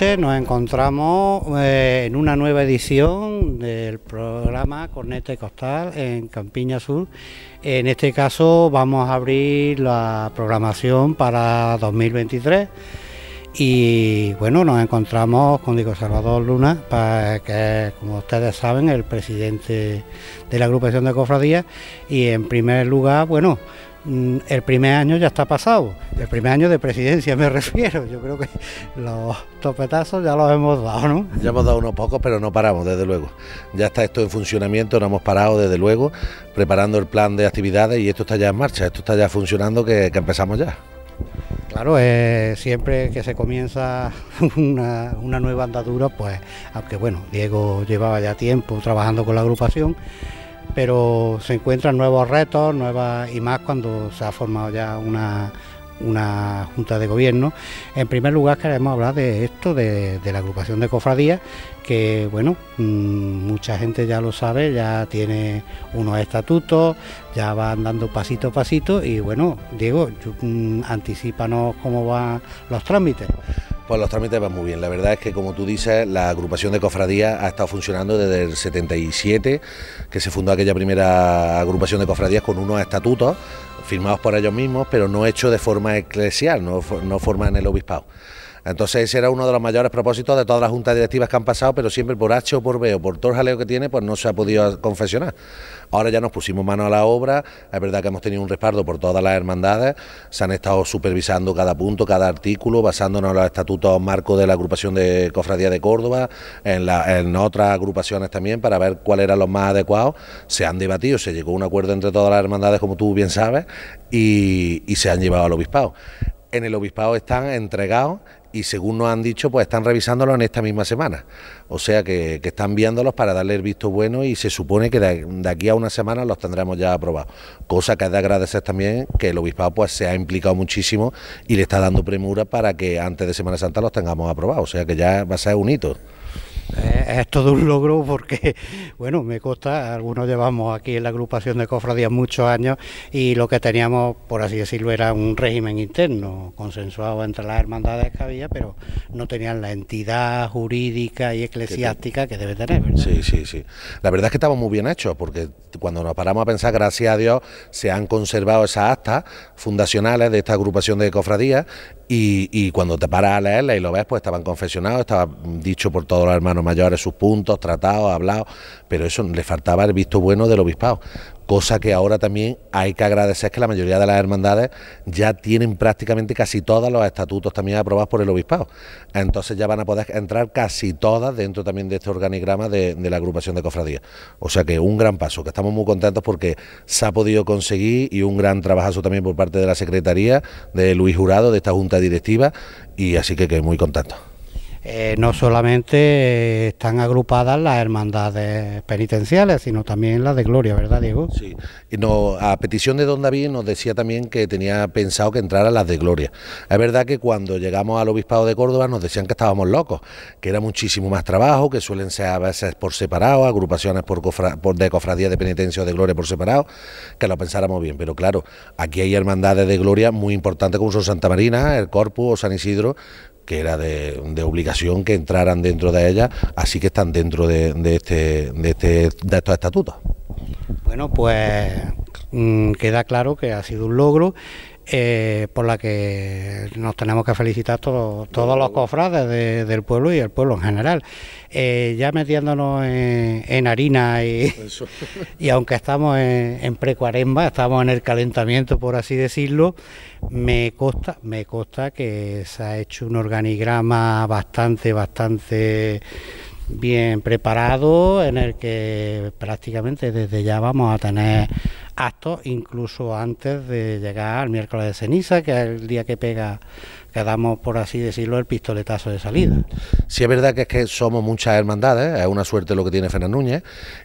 nos encontramos eh, en una nueva edición del programa Corneta y Costal en Campiña Sur. En este caso vamos a abrir la programación para 2023 y bueno, nos encontramos con Diego Salvador Luna, que como ustedes saben, el presidente de la agrupación de cofradías y en primer lugar, bueno, el primer año ya está pasado, el primer año de presidencia me refiero, yo creo que los topetazos ya los hemos dado, ¿no? Ya hemos dado unos pocos, pero no paramos, desde luego. Ya está esto en funcionamiento, no hemos parado, desde luego, preparando el plan de actividades y esto está ya en marcha, esto está ya funcionando, que, empezamos ya. Claro, siempre que se comienza una, una nueva andadura, pues, aunque bueno, Diego llevaba ya tiempo trabajando con la agrupación, pero se encuentran nuevos retos, nuevas y más cuando se ha formado ya una, una junta de gobierno. En primer lugar queremos hablar de esto, de, la agrupación de cofradías, que bueno, mm, mucha gente ya lo sabe, ya tiene unos estatutos, ya van dando pasito a pasito y bueno, Diego, mm, anticipanos cómo van los trámites. Pues los trámites van muy bien. La verdad es que, como tú dices, la agrupación de cofradías ha estado funcionando desde el 77, que se fundó aquella primera agrupación de cofradías con unos estatutos firmados por ellos mismos, pero no hechos de forma eclesial, no, no forma en el obispado. Entonces ese era uno de los mayores propósitos de todas las juntas directivas que han pasado, pero siempre por H o por B o por todo el jaleo que tiene, pues no se ha podido confesionar. Ahora ya nos pusimos mano a la obra, es verdad que hemos tenido un respaldo por todas las hermandades, se han estado supervisando cada punto, cada artículo, basándonos en los estatutos marcos de la agrupación de Cofradía de Córdoba, en, otras agrupaciones también, para ver cuáles eran los más adecuados. Se han debatido, se llegó a un acuerdo entre todas las hermandades, como tú bien sabes, y, y se han llevado al obispado. En el obispado están entregados y según nos han dicho, pues están revisándolo en esta misma semana. O sea que, están viéndolos para darle el visto bueno y se supone que de, aquí a una semana los tendremos ya aprobados. Cosa que es de agradecer también que el obispado pues se ha implicado muchísimo y le está dando premura para que antes de Semana Santa los tengamos aprobados. O sea que ya va a ser un hito. Eh, es todo un logro porque, bueno, me consta, algunos llevamos aquí en la agrupación de cofradías muchos años y lo que teníamos, por así decirlo, era un régimen interno, consensuado entre las hermandades que había, pero no tenían la entidad jurídica y eclesiástica que debe tener. Sí, sí, sí. La verdad es que estamos muy bien hechos porque cuando nos paramos a pensar, gracias a Dios, se han conservado esas actas fundacionales de esta agrupación de cofradías y, cuando te paras a leerla y lo ves, pues estaban confesionados, estaba dicho por todos los hermanos mayores sus puntos, tratados, hablados, pero eso le faltaba el visto bueno del obispado cosa que ahora también hay que agradecer que la mayoría de las hermandades ya tienen prácticamente casi todos los estatutos también aprobados por el obispado. Entonces ya van a poder entrar casi todas dentro también de este organigrama de, la agrupación de cofradías. O sea que un gran paso, que estamos muy contentos porque se ha podido conseguir y un gran trabajazo también por parte de la Secretaría, de Luis Jurado, de esta Junta Directiva, y así que, que muy contentos. Eh, no solamente están agrupadas las hermandades penitenciales, sino también las de Gloria, ¿verdad, Diego? Sí, y no, a petición de don David nos decía también que tenía pensado que entraran las de Gloria. Es verdad que cuando llegamos al Obispado de Córdoba nos decían que estábamos locos, que era muchísimo más trabajo, que suelen ser a veces por separado, agrupaciones por, por de cofradía de penitencia o de Gloria por separado, que lo pensáramos bien. Pero claro, aquí hay hermandades de Gloria muy importantes como son Santa Marina, el Corpus o San Isidro, que era de, obligación que entraran dentro de ella, así que están dentro de, este, de, este, de estos estatutos. Bueno, pues mm, queda claro que ha sido un logro eh, por la que nos tenemos que felicitar todos, todos los cofrades del pueblo y el pueblo en general. Eh, ya metiéndonos en, harina y, y, aunque estamos en, en precuaremba, estamos en el calentamiento, por así decirlo, me consta, me consta que se ha hecho un organigrama bastante, bastante bien preparado en el que prácticamente desde ya vamos a tener actos incluso antes de llegar al miércoles de ceniza, que es el día que pega que damos, por así decirlo, el pistoletazo de salida. Sí, es verdad que es que somos muchas hermandades, es una suerte lo que tiene Fernández Núñez,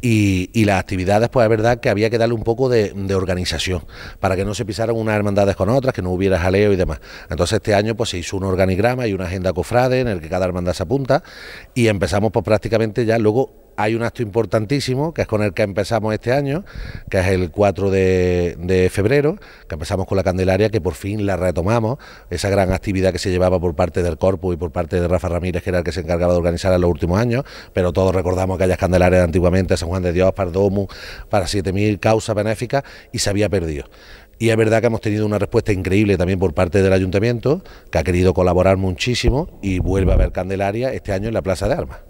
y, las actividades, pues es verdad que había que darle un poco de, organización, para que no se pisaran unas hermandades con otras, que no hubiera jaleo y demás. Entonces este año pues se hizo un organigrama y una agenda cofrade en el que cada hermandad se apunta, y empezamos pues prácticamente ya luego hay un acto importantísimo, que es con el que empezamos este año, que es el 4 de, febrero, que empezamos con la Candelaria, que por fin la retomamos, esa gran actividad que se llevaba por parte del Corpo y por parte de Rafa Ramírez, que era el que se encargaba de organizar en los últimos años, pero todos recordamos aquellas Candelarias antiguamente, San Juan de Dios, Pardomu, para 7.000 causas benéficas, y se había perdido. Y es verdad que hemos tenido una respuesta increíble también por parte del ayuntamiento, que ha querido colaborar muchísimo y vuelve a haber Candelaria este año en la Plaza de Armas.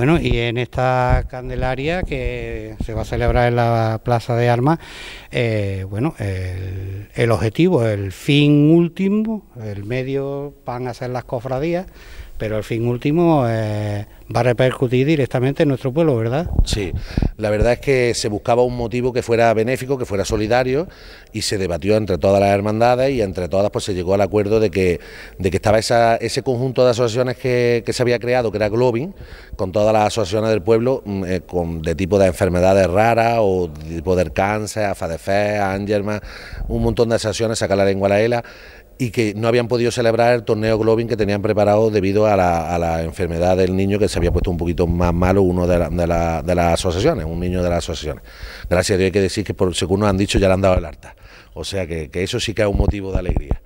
Bueno, y en esta Candelaria que se va a celebrar en la Plaza de Armas, eh, bueno, el, objetivo, el fin último, el medio van a ser las cofradías, pero el fin último eh, va a repercutir directamente en nuestro pueblo, ¿verdad? Sí, la verdad es que se buscaba un motivo que fuera benéfico, que fuera solidario y se debatió entre todas las hermandades y entre todas pues se llegó al acuerdo de que, de que estaba ese conjunto de asociaciones que, se había creado, que era Globin, con todas las asociaciones del pueblo mm, eh, con, de tipo de enfermedades raras o de tipo de cáncer, AFADEFE, Angelman, un montón de asociaciones, sacar la lengua a la ELA y que no habían podido celebrar el torneo Globin que tenían preparado debido a la, enfermedad del niño que se había puesto un poquito más malo, uno de, las asociaciones, un niño de las asociaciones. Gracias a Dios hay que decir que, por, según nos han dicho, ya le han dado el alta. O sea que, eso sí que es un motivo de alegría.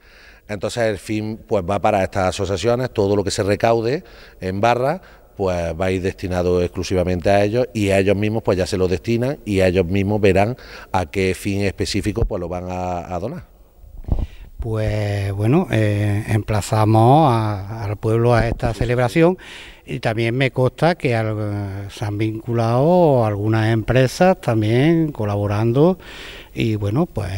Entonces el fin pues va para estas asociaciones, todo lo que se recaude en barra pues va a ir destinado exclusivamente a ellos y a ellos mismos pues ya se lo destinan y a ellos mismos verán a qué fin específico pues lo van a donar pues bueno, eh, emplazamos al pueblo a esta celebración y también me consta que se han vinculado algunas empresas también colaborando y bueno, pues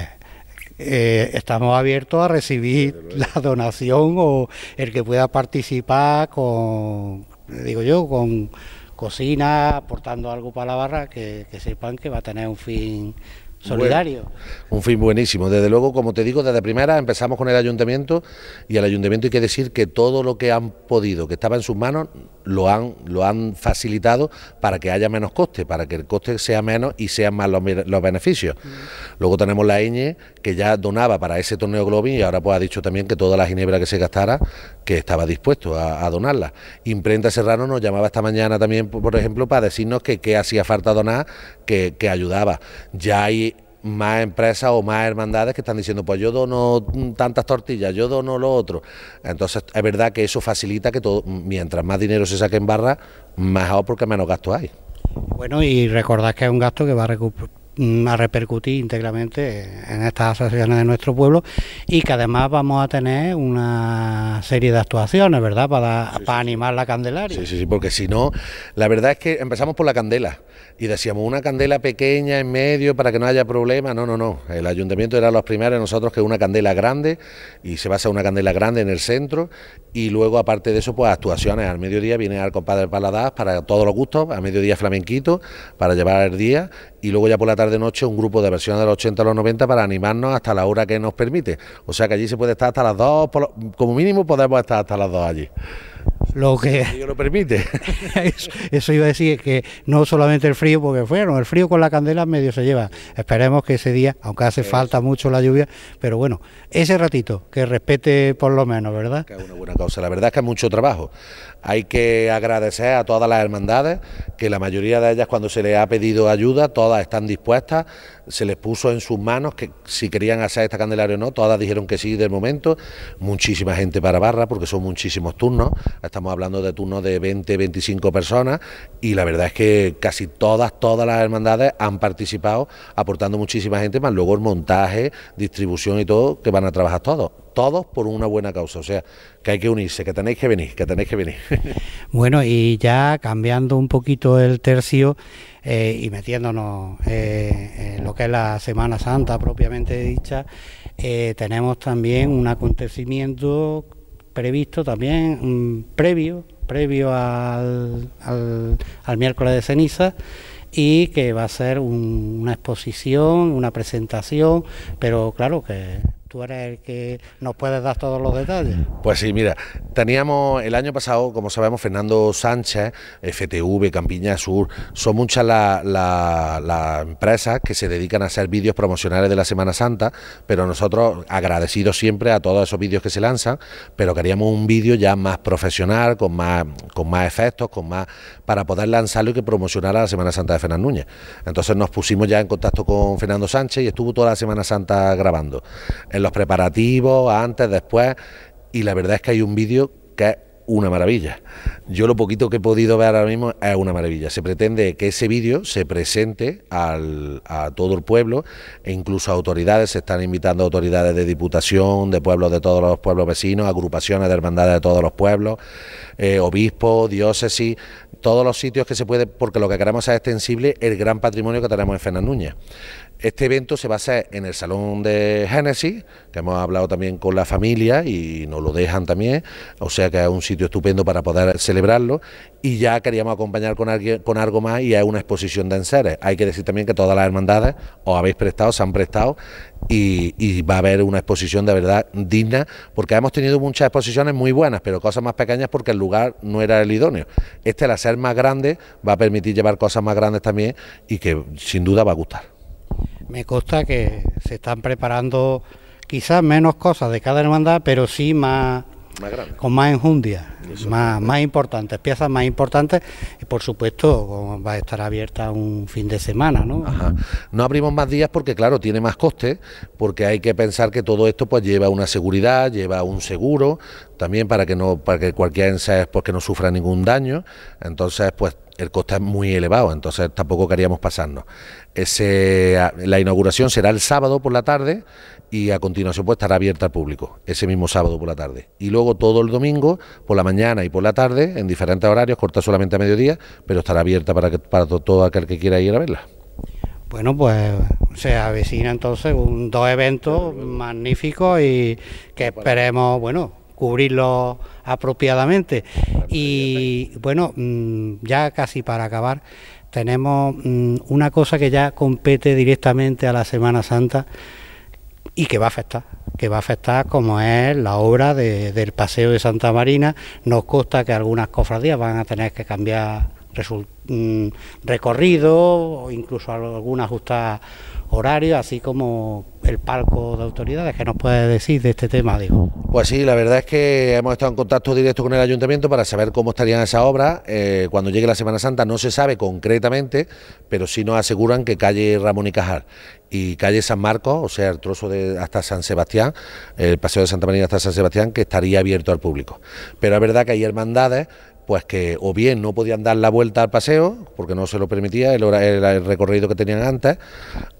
eh, estamos abiertos a recibir la donación o el que pueda participar con, digo yo, con cocina, aportando algo para la barra, que sepan que va a tener un fin solidario. un fin buenísimo. Desde luego, como te digo, desde primera empezamos con el ayuntamiento y al ayuntamiento hay que decir que todo lo que han podido, que estaba en sus manos, lo han, lo han facilitado para que haya menos coste, para que el coste sea menos y sean más los, beneficios. Mm. Luego tenemos la IñE, que ya donaba para ese torneo Globin y ahora pues ha dicho también que toda la ginebra que se gastara, que estaba dispuesto a, donarla. Imprenta Serrano nos llamaba esta mañana también, por ejemplo, para decirnos que, que hacía falta donar, que, que ayudaba. Ya hay más empresas o más hermandades que están diciendo, pues yo dono tantas tortillas, yo dono lo otro. Entonces es verdad que eso facilita que todo, mientras más dinero se saque en barra, mejor porque menos gastos hay. Bueno, y recordad que es un gasto que va a Mm, a repercutir íntegramente en estas asociaciones de nuestro pueblo y que además vamos a tener una serie de actuaciones, ¿verdad? Para, para animar la Candelaria. Sí, sí, sí, porque si no, la verdad es que empezamos por la candela y decíamos una candela pequeña en medio para que no haya problema. No, no, no. El ayuntamiento era los primeros, nosotros que una candela grande y se basa una candela grande en el centro y luego aparte de eso, pues actuaciones. Al mediodía viene al compadre Paladás para todos los gustos, a mediodía flamenquito para llevar el día y luego ya por la tarde noche un grupo de versiones de los 80 a los 90 para animarnos hasta la hora que nos permite. O sea que allí se puede estar hasta las 2, como mínimo podemos estar hasta las 2 allí lo que lo permite. eso, iba a decir que no solamente el frío, porque fueron, el frío con la candela medio se lleva. Esperemos que ese día, aunque hace falta mucho la lluvia, pero bueno, ese ratito, que respete por lo menos, ¿verdad? Que es una buena causa. La verdad es que es mucho trabajo. Hay que agradecer a todas las hermandades, que la mayoría de ellas cuando se les ha pedido ayuda, todas están dispuestas, se les puso en sus manos que si querían hacer esta candelaria o no, todas dijeron que sí del momento, muchísima gente para barra, porque son muchísimos turnos, estamos hablando de turnos de 20, 25 personas, y la verdad es que casi todas, todas las hermandades han participado aportando muchísima gente, más luego el montaje, distribución y todo, que van a trabajar todos todos por una buena causa. O sea, que hay que unirse, que tenéis que venir, que tenéis que venir. bueno, y ya cambiando un poquito el tercio eh, y metiéndonos eh, en lo que es la Semana Santa propiamente dicha, eh, tenemos también un acontecimiento previsto también mm, previo previo al, al, miércoles de ceniza y que va a ser una exposición, una presentación, pero claro que tú eres el que nos puedes dar todos los detalles. Pues sí, mira, teníamos el año pasado, como sabemos, Fernando Sánchez, FTV, Campiña Sur, son muchas las empresas que se dedican a hacer vídeos promocionales de la Semana Santa, pero nosotros agradecidos siempre a todos esos vídeos que se lanzan, pero queríamos un vídeo ya más profesional, con más, con más efectos, con más para poder lanzarlo y que promocionara la Semana Santa de Fernando Núñez. Entonces nos pusimos ya en contacto con Fernando Sánchez y estuvo toda la Semana Santa grabando. En los preparativos, antes, después, y la verdad es que hay un vídeo que es una maravilla. Yo lo poquito que he podido ver ahora mismo es una maravilla. Se pretende que ese vídeo se presente a todo el pueblo e incluso a autoridades. Se están invitando autoridades de diputación, de pueblos de todos los pueblos vecinos, agrupaciones de hermandades de todos los pueblos, eh, obispos, diócesis, todos los sitios que se puede, porque lo que queremos es extensible el gran patrimonio que tenemos en Fernández Núñez. Este evento se va a hacer en el Salón de Génesis, que hemos hablado también con la familia y nos lo dejan también, o sea que es un sitio estupendo para poder celebrarlo. Y ya queríamos acompañar con, con algo más y es una exposición de enseres. Hay que decir también que todas las hermandades os habéis prestado, se han prestado y, y, va a haber una exposición de verdad digna, porque hemos tenido muchas exposiciones muy buenas, pero cosas más pequeñas porque el lugar no era el idóneo. Este, al ser más grande, va a permitir llevar cosas más grandes también y que sin duda va a gustar me consta que se están preparando quizás menos cosas de cada hermandad, pero sí más, con más enjundia, más, más importantes, piezas más importantes. Y por supuesto va a estar abierta un fin de semana, ¿no? No abrimos más días porque claro, tiene más costes, porque hay que pensar que todo esto pues lleva una seguridad, lleva un seguro, también para que no, para que cualquier ensayo pues que no sufra ningún daño, entonces pues el coste es muy elevado, entonces tampoco queríamos pasarnos. Ese, la inauguración será el sábado por la tarde y a continuación pues estará abierta al público, ese mismo sábado por la tarde. Y luego todo el domingo, por la mañana y por la tarde, en diferentes horarios, corta solamente a mediodía, pero estará abierta para, que, para todo aquel que quiera ir a verla. Bueno, pues se avecina entonces un, dos eventos magníficos y que esperemos, bueno, cubrirlo apropiadamente. Y bueno, mm, ya casi para acabar, tenemos mm, una cosa que ya compete directamente a la Semana Santa y que va a afectar, que va a afectar como es la obra del Paseo de Santa Marina. Nos consta que algunas cofradías van a tener que cambiar mm, recorrido o incluso alguna ajustar horario, así como el palco de autoridades. ¿Qué nos puede decir de este tema, digo? Pues sí, la verdad es que hemos estado en contacto directo con el ayuntamiento para saber cómo estarían esas obras. Eh, cuando llegue la Semana Santa no se sabe concretamente, pero sí nos aseguran que calle Ramón y Cajal y calle San Marcos, o sea, el trozo de hasta San Sebastián, el paseo de Santa María hasta San Sebastián, que estaría abierto al público. Pero es verdad que hay hermandades pues que o bien no podían dar la vuelta al paseo, porque no se lo permitía el, el, recorrido que tenían antes,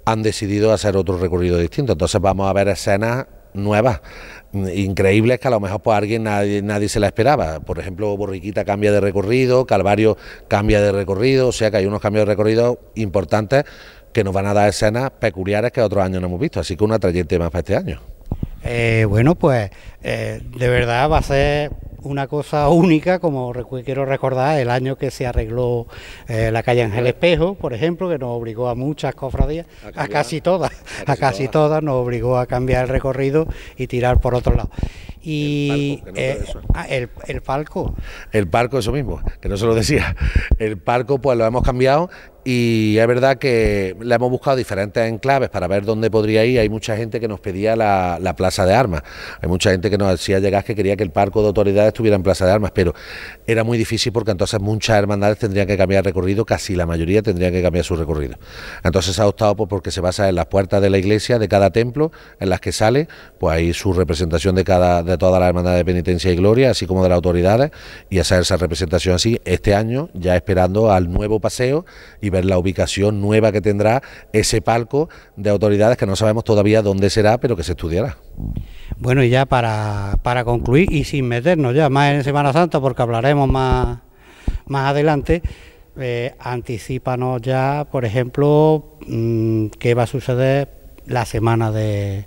han decidido hacer otro recorrido distinto. Entonces vamos a ver escenas nuevas, increíbles que a lo mejor pues alguien nadie, nadie se la esperaba. Por ejemplo, Borriquita cambia de recorrido, Calvario cambia de recorrido, o sea que hay unos cambios de recorrido importantes que nos van a dar escenas peculiares que otros años no hemos visto, así que una trayectoria más para este año. Eh, bueno, pues eh, de verdad va a ser una cosa única, como quiero recordar, el año que se arregló eh, la calle Ángel Espejo, por ejemplo, que nos obligó a muchas cofradías, a, casi todas, a casi, todas. nos obligó a cambiar el recorrido y tirar por otro lado. Y el, ah, el, el, palco. El palco, eso mismo, que no se lo decía. El palco, pues lo hemos cambiado y es verdad que le hemos buscado diferentes enclaves para ver dónde podría ir. Hay mucha gente que nos pedía la, plaza de armas, hay mucha gente que nos decía llegar que quería que el parco de autoridades estuviera en plaza de armas, pero era muy difícil porque entonces muchas hermandades tendrían que cambiar recorrido, casi la mayoría tendrían que cambiar su recorrido. Entonces se ha optado por porque se basa en las puertas de la iglesia de cada templo, en las que sale, pues hay su representación de cada de todas las de penitencia y gloria, así como de las autoridades, y hacer esa representación así este año, ya esperando al nuevo paseo y la ubicación nueva que tendrá ese palco de autoridades que no sabemos todavía dónde será, pero que se estudiará. Bueno, y ya para, para concluir y sin meternos ya más en Semana Santa, porque hablaremos más, más adelante, eh, anticipanos ya, por ejemplo, mm, qué va a suceder la semana de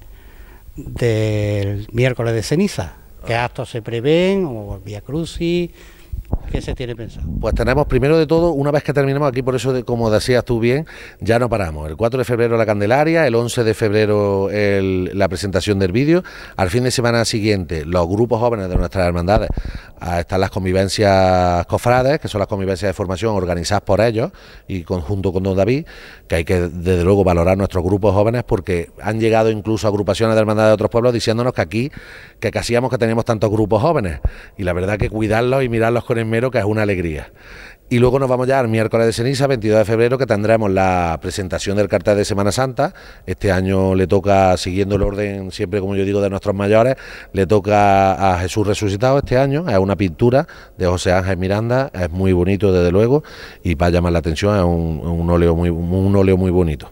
del miércoles de ceniza, qué actos se prevén, o Vía Crucis, ¿Qué se tiene pensado? Pues tenemos primero de todo, una vez que terminemos aquí, por eso, como decías tú bien, ya no paramos. El 4 de febrero la Candelaria, el 11 de febrero la presentación del vídeo, al fin de semana siguiente los grupos jóvenes de nuestras hermandades, están las convivencias cofrades, que son las convivencias de formación organizadas por ellos y conjunto con don David, que hay que desde luego valorar nuestros grupos jóvenes porque han llegado incluso agrupaciones de hermandades de otros pueblos diciéndonos que aquí, que casi que teníamos tantos grupos jóvenes y la verdad que cuidarlos y mirarlos con esmero que es una alegría. Y luego nos vamos ya al miércoles de ceniza, 22 de febrero, que tendremos la presentación del cartel de Semana Santa. Este año le toca, siguiendo el orden, siempre como yo digo, de nuestros mayores, le toca a Jesús resucitado este año. Es una pintura de José Ángel Miranda, es muy bonito desde luego y va a llamar la atención, es un, un óleo, muy, un óleo muy bonito.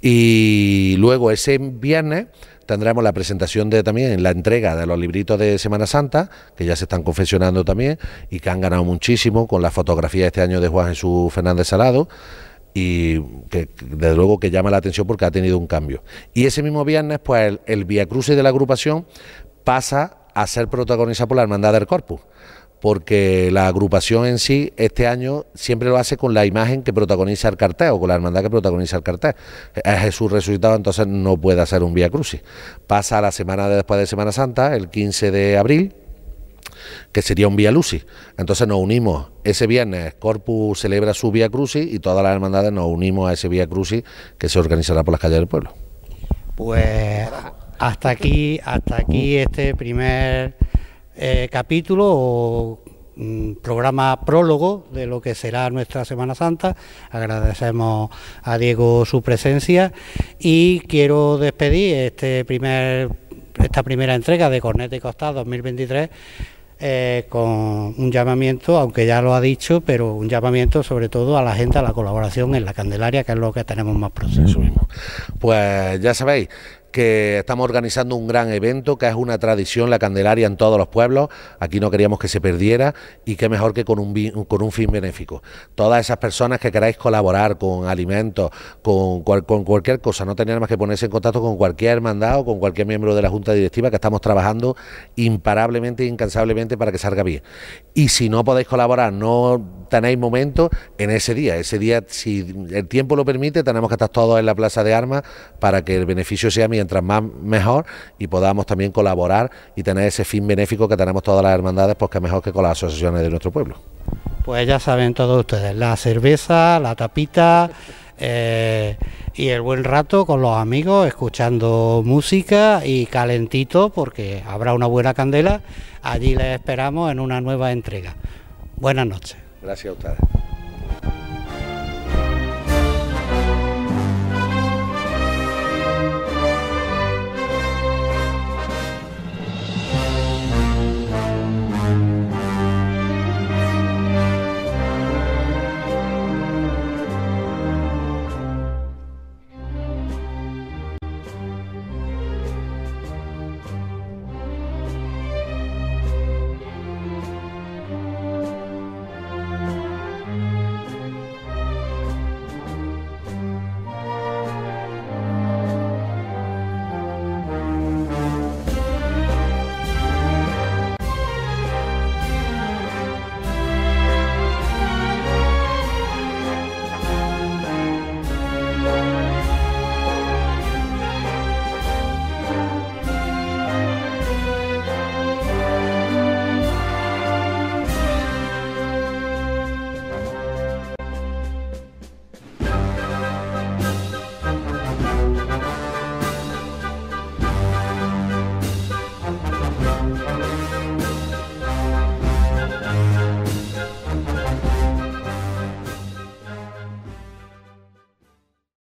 Y luego ese viernes tendremos la presentación de también la entrega de los libritos de Semana Santa, que ya se están confeccionando también y que han ganado muchísimo con la fotografía este año de Juan Jesús Fernández Salado y que desde luego que llama la atención porque ha tenido un cambio. Y ese mismo viernes, pues el, el Via Crucis de la agrupación pasa a ser protagonizado por la Hermandad del Corpus porque la agrupación en sí este año siempre lo hace con la imagen que protagoniza el cartel o con la hermandad que protagoniza el cartel. Es Jesús resucitado, entonces no puede hacer un Vía Crucis. Pasa la semana de después de Semana Santa, el 15 de abril, que sería un Vía Lucis. Entonces nos unimos ese viernes, Corpus celebra su Vía Crucis y todas las hermandades nos unimos a ese Vía Crucis que se organizará por las calles del pueblo. Pues hasta aquí, hasta aquí este primer eh, capítulo o mm, programa prólogo de lo que será nuestra Semana Santa. Agradecemos a Diego su presencia y quiero despedir este primer, esta primera entrega de Cornete y Costado 2023 eh, con un llamamiento, aunque ya lo ha dicho, pero un llamamiento sobre todo a la gente a la colaboración en la Candelaria, que es lo que tenemos más próximo. Pues ya sabéis, que estamos organizando un gran evento, que es una tradición, la Candelaria en todos los pueblos. Aquí no queríamos que se perdiera y qué mejor que con un, con un fin benéfico. Todas esas personas que queráis colaborar con alimentos, con, con cualquier cosa, no tenéis más que ponerse en contacto con cualquier hermandad o con cualquier miembro de la Junta Directiva que estamos trabajando imparablemente e incansablemente para que salga bien. Y si no podéis colaborar, no tenéis momento en ese día. Ese día, si el tiempo lo permite, tenemos que estar todos en la Plaza de Armas para que el beneficio sea mientras más mejor y podamos también colaborar y tener ese fin benéfico que tenemos todas las hermandades, pues mejor que con las asociaciones de nuestro pueblo. Pues ya saben todos ustedes, la cerveza, la tapita eh, y el buen rato con los amigos, escuchando música y calentito, porque habrá una buena candela. Allí les esperamos en una nueva entrega. Buenas noches. Gracias a ustedes.